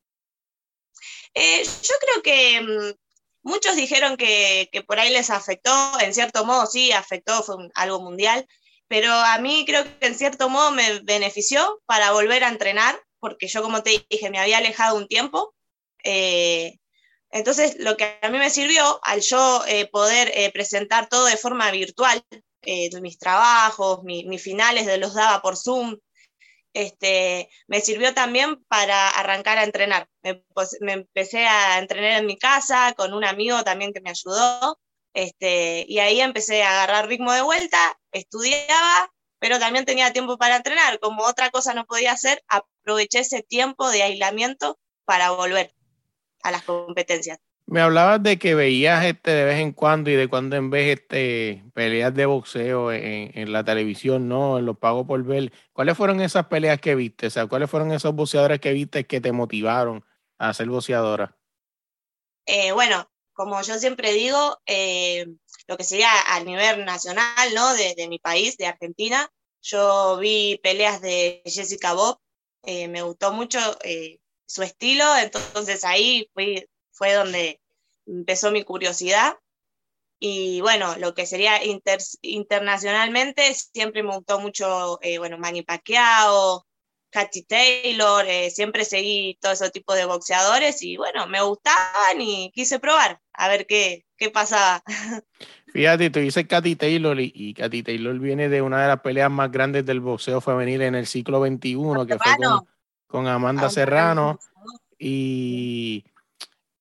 Eh, yo creo que mmm, muchos dijeron que, que, por ahí les afectó, en cierto modo sí, afectó, fue algo mundial, pero a mí creo que en cierto modo me benefició para volver a entrenar, porque yo, como te dije, me había alejado un tiempo. Eh, entonces, lo que a mí me sirvió, al yo eh, poder eh, presentar todo de forma virtual, mis trabajos, mi, mis finales de los daba por Zoom, este, me sirvió también para arrancar a entrenar. Me, me empecé a entrenar en mi casa con un amigo también que me ayudó. Este, y ahí empecé a agarrar ritmo de vuelta, estudiaba, pero también tenía tiempo para entrenar. Como otra cosa no podía hacer, aproveché ese tiempo de aislamiento para volver a las competencias. Me hablabas de que veías este de vez en cuando y de cuando en vez este peleas de boxeo en, en, la televisión, ¿no? En los pagos por ver. ¿Cuáles fueron esas peleas que viste? O sea, ¿cuáles fueron esos boxeadores que viste que te motivaron a ser boxeadora? Eh, bueno, como yo siempre digo, eh, lo que sería a nivel nacional, ¿no? De, de, mi país, de Argentina. Yo vi peleas de Jessica Bob, eh, me gustó mucho su estilo, entonces ahí fui fue donde empezó mi curiosidad. Y bueno, lo que sería inter, internacionalmente, siempre me gustó mucho, eh, bueno, Manny Pacquiao, Katy Taylor, eh, siempre seguí todo ese tipo de boxeadores y bueno, me gustaban y quise probar a ver qué, qué pasaba. Fíjate, tú dices Katy Taylor y, y Katy Taylor viene de una de las peleas más grandes del boxeo femenil en el siglo XXI, que fue con, con Amanda ah, Serrano. Y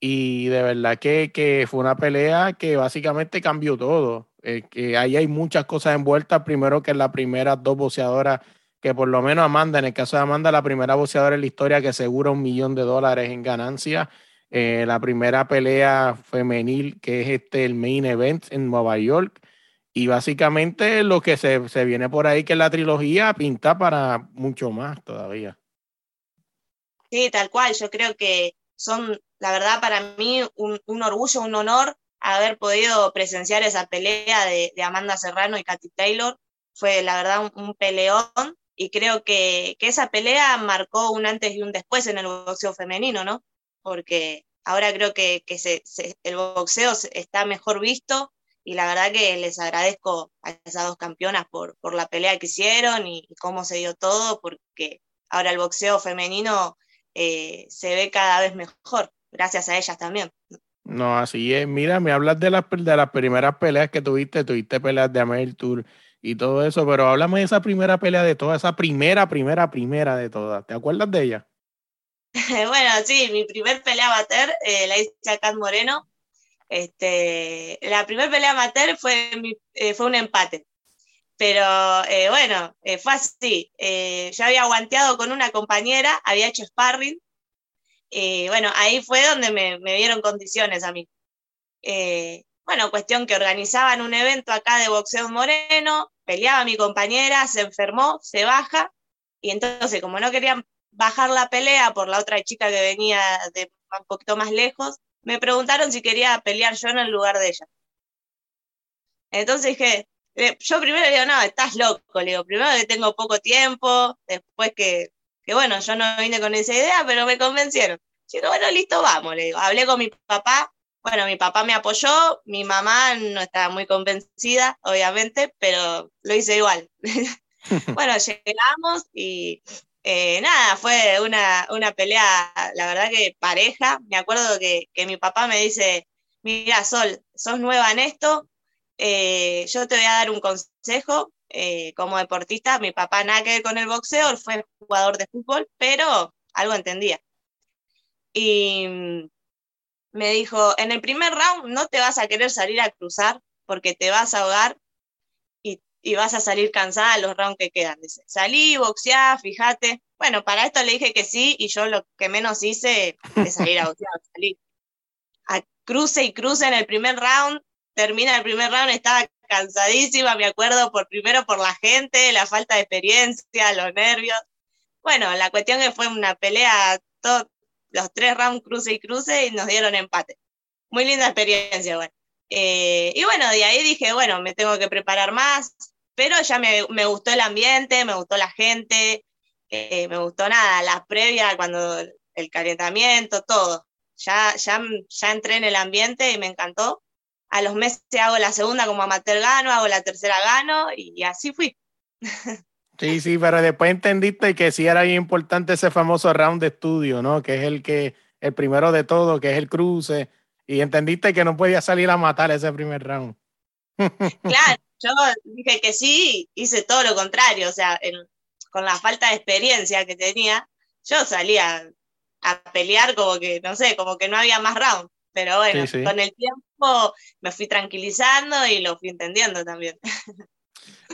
y de verdad que, que, fue una pelea que básicamente cambió todo. Eh, que ahí hay muchas cosas envueltas. Primero que las primeras dos boxeadoras, que por lo menos Amanda, en el caso de Amanda, la primera boxeadora en la historia que asegura un millón de dólares en ganancias. Eh, la primera pelea femenil, que es este el main event en Nueva York. Y básicamente lo que se, se viene por ahí, que la trilogía, pinta para mucho más todavía. Sí, tal cual. Yo creo que son, la verdad, para mí un, un orgullo, un honor haber podido presenciar esa pelea de, de, Amanda Serrano y Katy Taylor. Fue, la verdad, un, un peleón y creo que, que, esa pelea marcó un antes y un después en el boxeo femenino, ¿no? Porque ahora creo que, que el boxeo está mejor visto y la verdad que les agradezco a esas dos campeonas por, por la pelea que hicieron y, cómo se dio todo, porque ahora el boxeo femenino eh, se ve cada vez mejor, gracias a ellas también. No, así es. Mira, me hablas de las, de las primeras peleas que tuviste, tuviste peleas de Amel Tour y todo eso, pero háblame de esa primera pelea de toda, esa primera, primera, primera de todas. ¿Te acuerdas de ella? bueno, sí, mi primer pelea amateur eh, la hice a Cat Moreno. Este, la primera pelea amateur fue, eh, fue un empate. Pero eh, bueno, eh, fue así. Yo había aguanteado con una compañera, había hecho sparring. Y bueno, ahí fue donde me, me dieron condiciones a mí. Bueno, cuestión que organizaban un evento acá de boxeo moreno, peleaba mi compañera, se enfermó, se baja. Y entonces, como no querían bajar la pelea por la otra chica que venía de un poquito más lejos, me preguntaron si quería pelear yo en el lugar de ella. Entonces dije, eh, yo primero le digo, no, estás loco, le digo, primero que tengo poco tiempo, después que, que bueno, yo no vine con esa idea, pero me convencieron. Digo, bueno, listo, vamos, le digo, hablé con mi papá, bueno, mi papá me apoyó, mi mamá no estaba muy convencida, obviamente, pero lo hice igual. bueno, llegamos y eh, nada, fue una, una pelea, la verdad que pareja. Me acuerdo que, que mi papá me dice, mira, Sol, sos nueva en esto, eh, yo te voy a dar un consejo. Eh, como deportista, mi papá nada que ver con el boxeo, fue jugador de fútbol, pero algo entendía. Y me dijo, en el primer round no te vas a querer salir a cruzar porque te vas a ahogar y, vas a salir cansada los rounds que quedan. Dice, salí, boxeá, fíjate. Bueno, para esto le dije que sí y yo lo que menos hice es salir a boxear, salir. A cruce y cruce en el primer round, termina el primer round, estaba cansadísima, me acuerdo, por primero por la gente, la falta de experiencia, los nervios. Bueno, la cuestión es que fue una pelea, todos los tres rounds cruce y cruce y nos dieron empate. Muy linda experiencia, bueno. Eh, y bueno, de ahí dije, bueno, me tengo que preparar más, pero ya me, me gustó el ambiente, me gustó la gente, eh, me gustó nada, la previa, cuando el calentamiento, todo. Ya, ya, ya entré en el ambiente y me encantó a los meses hago la segunda como amateur gano, hago la tercera gano y así fui. Sí, sí, pero después entendiste que sí era bien importante ese famoso round de estudio, ¿no? Que es el que, el primero de todo, que es el cruce, y entendiste que no podía salir a matar ese primer round. Claro, yo dije que sí, hice todo lo contrario, o sea, en, con la falta de experiencia que tenía, yo salía a pelear como que, no sé, como que no había más round. Pero bueno, sí, sí. con el tiempo me fui tranquilizando y lo fui entendiendo también.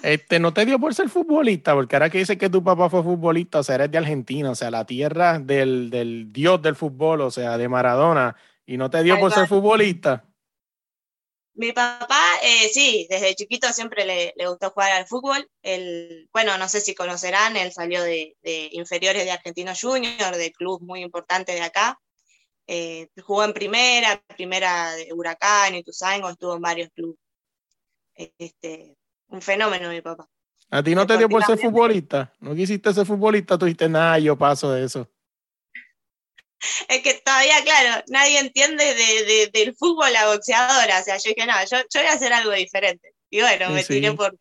Este, ¿No te dio por ser futbolista? Porque ahora que dices que tu papá fue futbolista, o sea, eres de Argentina, o sea, la tierra del, del dios del fútbol, o sea, de Maradona. ¿Y no te dio por ser futbolista? Mi papá, eh, sí, desde chiquito siempre le, le gustó jugar al fútbol. Él, bueno, no sé si conocerán, él salió de, de inferiores de Argentino Junior, de club muy importante de acá. Eh, jugó en primera, primera de Huracán, Ituzaingó, estuvo en varios clubes. Este, un fenómeno mi papá. ¿A ti no te dio por ser futbolista? ¿No quisiste ser futbolista? Tú dijiste, nada, yo paso de eso. Es que todavía, claro, nadie entiende de, de- del fútbol a boxeadora. O sea, yo dije, no, yo, yo voy a hacer algo diferente. Y bueno, Sí, me sí. tiré por,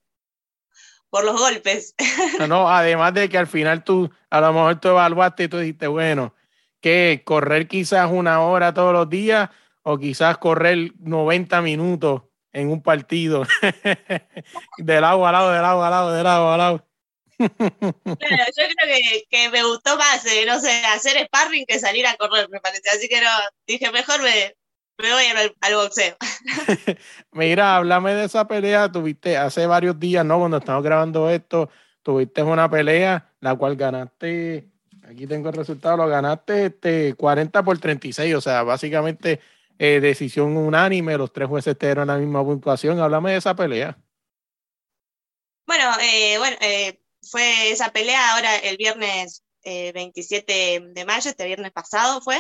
por los golpes. No, no, además de que al final tú, a lo mejor tú evaluaste y tú dijiste, bueno, que correr quizás una hora todos los días o quizás correr 90 minutos en un partido de lado a lado, de lado a lado, de lado a lado. Claro, yo creo que, que me gustó más, eh, no sé, hacer sparring que salir a correr, me parece. Así que no, dije, mejor me, me voy al, al boxeo. Mira, háblame de esa pelea. Tuviste hace varios días, ¿no? Cuando estamos grabando esto, tuviste una pelea, la cual ganaste. Aquí tengo el resultado, lo ganaste este, 40 por 36, o sea, básicamente eh, decisión unánime, los tres jueces te dieron la misma puntuación. Háblame de esa pelea. Bueno, eh, bueno eh, fue esa pelea ahora el viernes eh, 27 de mayo, este viernes pasado fue.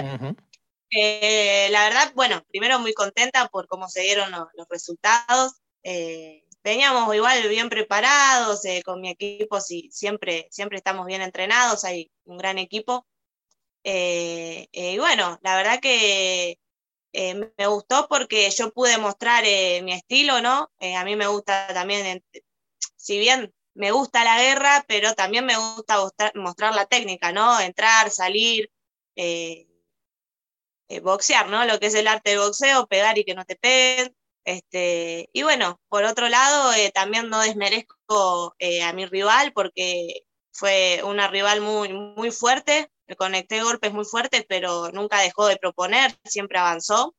Eh, la verdad, bueno, primero muy contenta por cómo se dieron los, los resultados. Eh, veníamos igual bien preparados, eh, con mi equipo sí, siempre, siempre estamos bien entrenados, hay un gran equipo. Eh, eh, y bueno, la verdad que eh, me gustó porque yo pude mostrar eh, mi estilo, ¿no? Eh, a mí me gusta también, si bien me gusta la guerra, pero también me gusta mostrar, la técnica, ¿no? Entrar, salir. eh, eh, boxear, ¿no? Lo que es el arte del boxeo, pegar y que no te peguen. Este, y bueno, por otro lado, eh, también no desmerezco a mi rival porque fue una rival muy, muy fuerte, le conecté golpes muy fuertes, pero nunca dejó de proponer, siempre avanzó.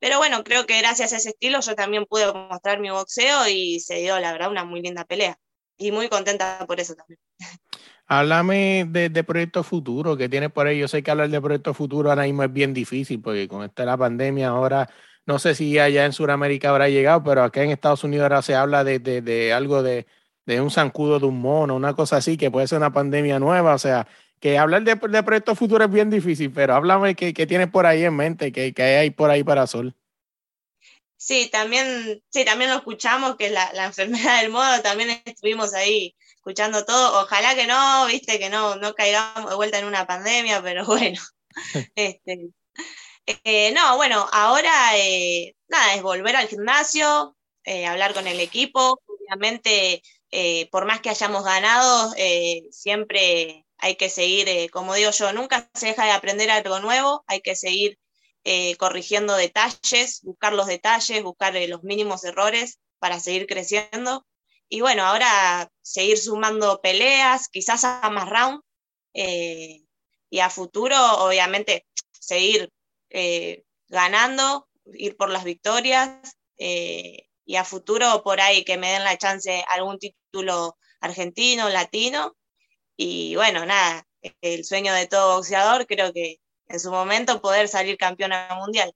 Pero bueno, creo que gracias a ese estilo yo también pude mostrar mi boxeo y se dio, la verdad, una muy linda pelea. Y muy contenta por eso también. Háblame de, de proyectos futuros que tienes por ahí. Yo sé que hablar de proyectos futuros ahora mismo es bien difícil porque con esta la pandemia ahora, no sé si allá en Sudamérica habrá llegado, pero acá en Estados Unidos ahora se habla de, de, de algo de, de un zancudo de un mono, una cosa así, que puede ser una pandemia nueva. O sea, que hablar de, de proyectos futuros es bien difícil, pero háblame qué, tienes por ahí en mente, qué, qué hay por ahí para Sol. Sí, también, sí, también lo escuchamos, que es la, la enfermedad del modo, también estuvimos ahí escuchando todo. Ojalá que no, viste, que no, no caigamos de vuelta en una pandemia, pero bueno. este, eh, no, bueno, ahora eh, nada, es volver al gimnasio, eh, hablar con el equipo. Obviamente, por más que hayamos ganado, siempre hay que seguir, como digo yo, nunca se deja de aprender algo nuevo, hay que seguir eh, corrigiendo detalles, buscar los detalles, buscar eh, los mínimos errores para seguir creciendo. Y bueno, ahora seguir sumando peleas, quizás a más round, eh, y a futuro, obviamente, seguir ganando, ir por las victorias, y a futuro por ahí que me den la chance algún título argentino, latino, y bueno, nada, el sueño de todo boxeador, creo que en su momento poder salir campeona mundial.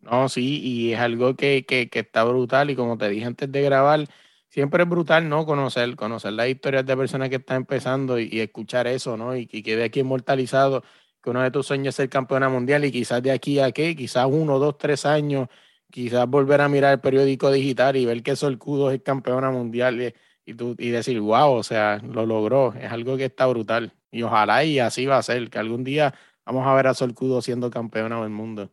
No, sí, y es algo que, que, que está brutal y como te dije antes de grabar, siempre es brutal, ¿no? Conocer, conocer las historias de personas que están empezando y, y escuchar eso, ¿no? Y que quede aquí inmortalizado que uno de tus sueños es ser campeona mundial y quizás de aquí a qué, quizás uno, dos, tres años, quizás volver a mirar el periódico digital y ver que Sol Cudo es campeona mundial y, y, y decir, wow, o sea, lo logró, es algo que está brutal. Y ojalá y así va a ser, que algún día vamos a ver a Sol Cudo siendo campeona del mundo.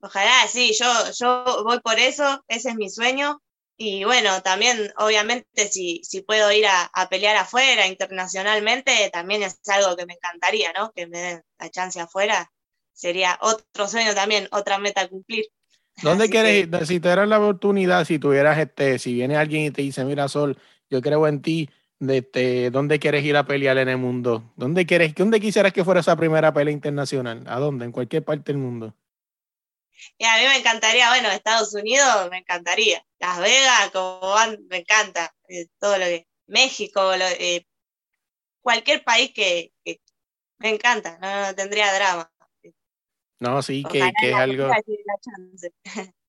Ojalá, sí, yo, yo voy por eso, ese es mi sueño. Y bueno, también, obviamente, si, si puedo ir a, a pelear afuera, internacionalmente, también es algo que me encantaría, ¿no? Que me den la chance afuera. Sería otro sueño también, otra meta a cumplir. ¿Dónde Así quieres que- ir? Si te dieran la oportunidad, si tuvieras este, si viene alguien y te dice, mira Sol, yo creo en ti, este, ¿dónde quieres ir a pelear en el mundo? ¿Dónde quieres, dónde quisieras que fuera esa primera pelea internacional? ¿A dónde? En cualquier parte del mundo. Y a mí me encantaría, bueno, Estados Unidos me encantaría. Las Vegas, como van, me encanta. eh, todo lo que. México, lo- eh, cualquier país que, que me encanta, no, no tendría drama. No, sí, que, es algo.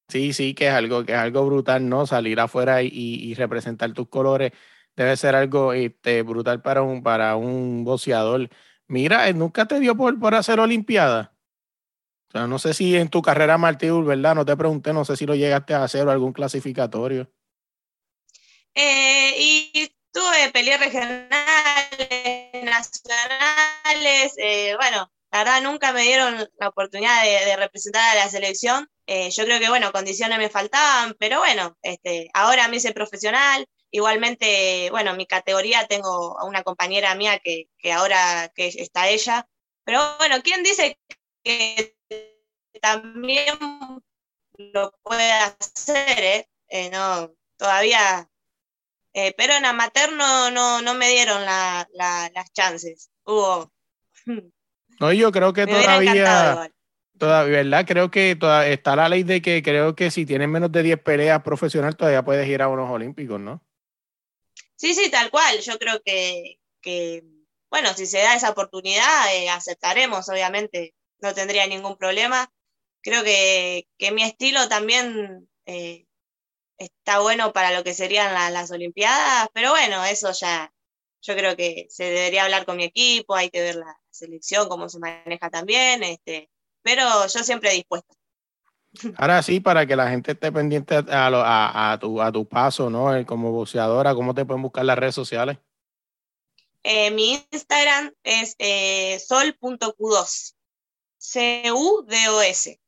Sí, sí, que es algo, que es algo brutal, ¿no? Salir afuera y, y representar tus colores debe ser algo este, brutal para un, para un boxeador. Mira, eh, nunca te dio por, por hacer Olimpiada. O sea, no sé si en tu carrera Martín, ¿verdad? No te pregunté, no sé si lo llegaste a hacer o algún clasificatorio. Eh, y tuve peleas regionales, nacionales, eh, bueno, la verdad nunca me dieron la oportunidad de, representar a la selección. Yo creo que, bueno, condiciones me faltaban, pero bueno, este, ahora me hice profesional. Igualmente, bueno, mi categoría tengo a una compañera mía que, que ahora que está ella. Pero bueno, ¿quién dice que también lo puede hacer? Eh? Eh, no, todavía eh, pero en amateur no, no, no me dieron la, la, las chances. Hubo. No, yo creo que me todavía, todavía, ¿verdad? Creo que toda- está la ley de que creo que si tienes menos de 10 peleas profesional todavía puedes ir a unos olímpicos, ¿no? Sí, sí, tal cual. Yo creo que, que bueno, si se da esa oportunidad, eh, aceptaremos, obviamente. No tendría ningún problema. Creo que, que mi estilo también eh, está bueno para lo que serían la- las Olimpiadas, pero bueno, eso ya, yo creo que se debería hablar con mi equipo, hay que ver la selección, cómo se maneja también, este, pero yo siempre dispuesta. Ahora sí, para que la gente esté pendiente a, lo- a, a tu, a tu paso, ¿no? Eh, Como boxeadora, ¿cómo te pueden buscar las redes sociales? Eh, mi Instagram es eh, sol.q2, C-U-D-O-S.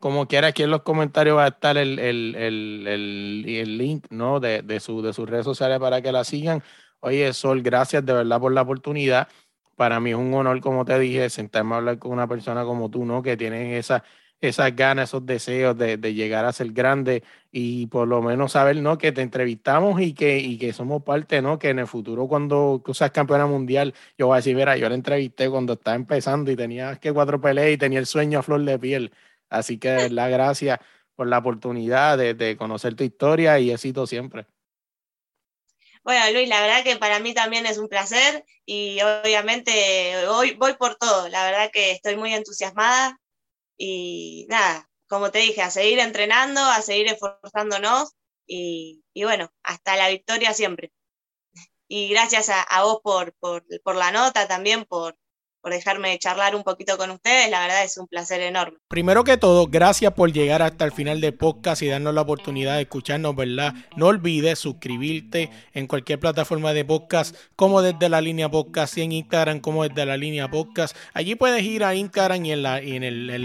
Como quiera, aquí en los comentarios va a estar el, el, el, el, el link, ¿no? De, de, su, de sus redes sociales para que la sigan. Oye, Sol, gracias de verdad por la oportunidad. Para mí es un honor, como te dije, sentarme a hablar con una persona como tú, ¿no? Que tiene esa, esas ganas, esos deseos de, de llegar a ser grande y por lo menos saber, ¿no? Que te entrevistamos y que, y que somos parte, ¿no? Que en el futuro cuando tú seas campeona mundial, yo voy a decir, mira, yo la entrevisté cuando estaba empezando y tenía que cuatro peleas y tenía el sueño a flor de piel. Así que de verdad, gracias por la oportunidad de, de conocer tu historia y éxito siempre. Bueno, Luis, la verdad que para mí también es un placer y obviamente voy, voy por todo. La verdad que estoy muy entusiasmada y nada, como te dije, a seguir entrenando, a seguir esforzándonos y, y bueno, hasta la victoria siempre. Y gracias a, vos por, por, por la nota también, por, por dejarme charlar un poquito con ustedes. La verdad es un placer enorme. Primero que todo, gracias por llegar hasta el final del podcast y darnos la oportunidad de escucharnos, ¿verdad? No olvides suscribirte en cualquier plataforma de podcast, como desde la línea podcast en Instagram, como desde la línea podcast. Allí puedes ir a Instagram y en la, en el, en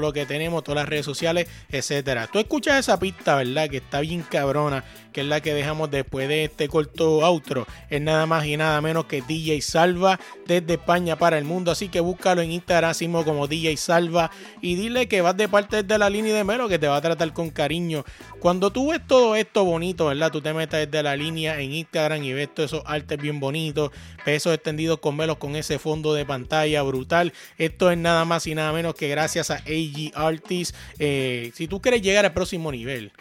lo que tenemos, todas las redes sociales, etcétera. Tú escuchas esa pista, ¿verdad? Que está bien cabrona, que es la que dejamos después de este corto outro. Es nada más y nada menos que DJ Salva desde España para el mundo. Así que búscalo en Instagram como DJ Salva y dile que vas de parte de la línea de Melo que te va a tratar con cariño. Cuando tú ves todo esto bonito, ¿verdad? Tú te metes desde la línea en Instagram y ves todos esos artes bien bonitos, pesos extendidos con Melos con ese fondo de pantalla brutal. Esto es nada más y nada menos que gracias a AG Artists. Eh, si tú quieres llegar al próximo nivel,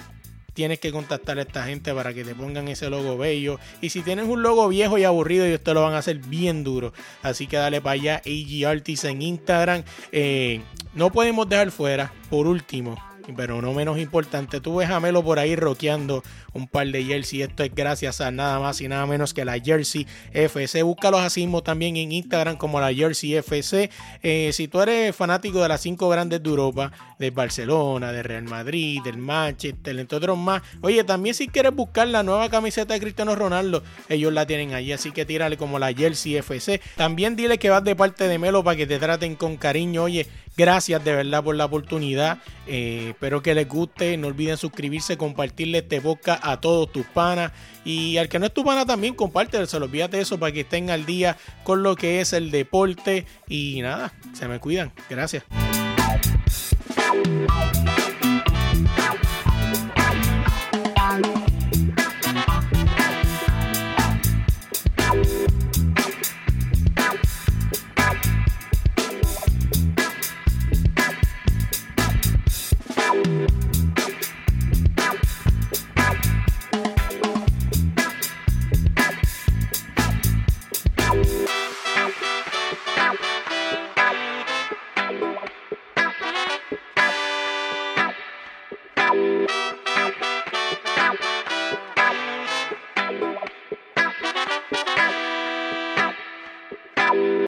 tienes que contactar a esta gente para que te pongan ese logo bello. Y si tienes un logo viejo y aburrido, ellos te lo van a hacer bien duro. Así que dale para allá, AG Artists en Instagram. Eh, no podemos dejar fuera, por último, pero no menos importante, tú ves a Melo por ahí rockeando un par de jersey. Esto es gracias a nada más y nada menos que la Jersey FC. Búscalos así mismo también en Instagram como la Jersey FC. Eh, si tú eres fanático de las cinco grandes de Europa, de Barcelona, de Real Madrid, del Manchester, entre otros más. Oye, también si quieres buscar la nueva camiseta de Cristiano Ronaldo, ellos la tienen allí, así que tírale como la Jersey FC. También dile que vas de parte de Melo para que te traten con cariño. Oye, gracias de verdad por la oportunidad. Eh, espero que les guste. No olviden suscribirse, compartirle este podcast a todos tus panas. Y al que no es tu pana también, compártelo. Se olvídate eso para que estén al día con lo que es el deporte. Y nada, se me cuidan. Gracias.